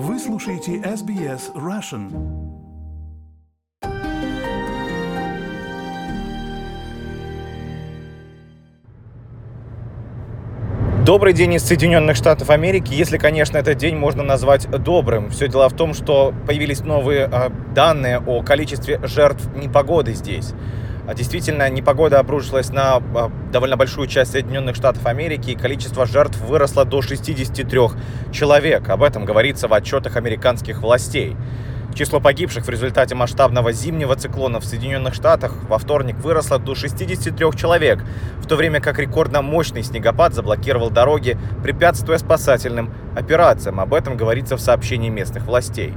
Вы слушаете SBS Russian. Добрый день из Соединенных Штатов Америки, если, конечно, этот день можно назвать добрым. Все дело в том, что появились новые э, данные о количестве жертв непогоды здесь. А Действительно, непогода обрушилась на э, довольно большую часть Соединенных Штатов Америки, и количество жертв выросло до 63 человек. Об этом говорится в отчетах американских властей. Число погибших в результате масштабного зимнего циклона в Соединенных Штатах во вторник выросло до 63 человек, в то время как рекордно мощный снегопад заблокировал дороги, препятствуя спасательным операциям. Об этом говорится в сообщении местных властей.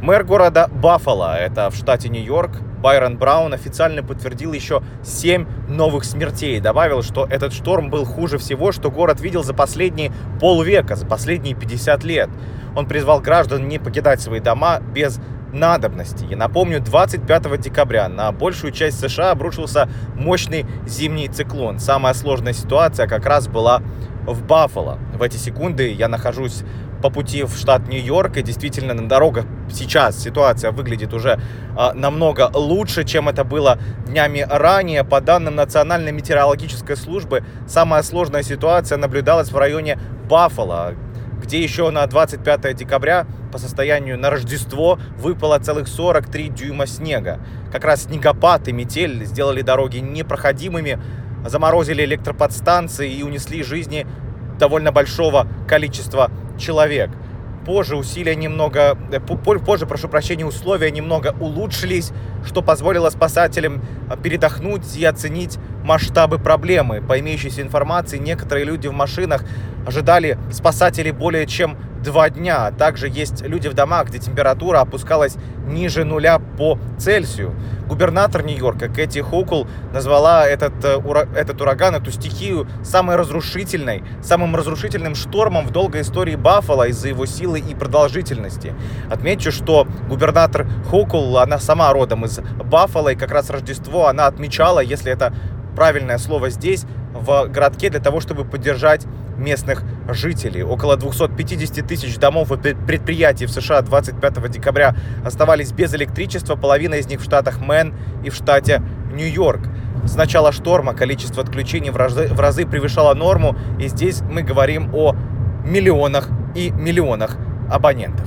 Мэр города Баффало, это в штате Нью-Йорк, Байрон Браун официально подтвердил еще 7 новых смертей. Добавил, что этот шторм был хуже всего, что город видел за последние полвека, за последние 50 лет. Он призвал граждан не покидать свои дома без надобности. Я напомню, 25 декабря на большую часть США обрушился мощный зимний циклон. Самая сложная ситуация как раз была в Баффало. В эти секунды я нахожусь по пути в штат Нью-Йорк, и действительно на дорогах сейчас ситуация выглядит уже а, намного лучше, чем это было днями ранее. По данным Национальной метеорологической службы, самая сложная ситуация наблюдалась в районе Баффало, где еще на 25 декабря по состоянию на Рождество выпало целых 43 дюйма снега. Как раз снегопад и метель сделали дороги непроходимыми, заморозили электроподстанции и унесли жизни довольно большого количества человек. Позже усилия немного, э, позже, прошу прощения, условия немного улучшились, что позволило спасателям э, передохнуть и оценить масштабы проблемы. По имеющейся информации, некоторые люди в машинах ожидали спасателей более чем два дня. Также есть люди в домах, где температура опускалась ниже нуля по Цельсию. Губернатор Нью-Йорка Кэти Хокул назвала этот, э, этот ураган, эту стихию самой разрушительной, самым разрушительным штормом в долгой истории Баффала из-за его силы и продолжительности. Отмечу, что губернатор Хокул, она сама родом из Баффала, и как раз Рождество она отмечала, если это правильное слово здесь, в городке для того, чтобы поддержать местных жителей. Около 250 тысяч домов и предприятий в США 25 декабря оставались без электричества, половина из них в штатах Мэн и в штате Нью-Йорк. С начала шторма количество отключений в разы, в разы превышало норму, и здесь мы говорим о миллионах и миллионах абонентов.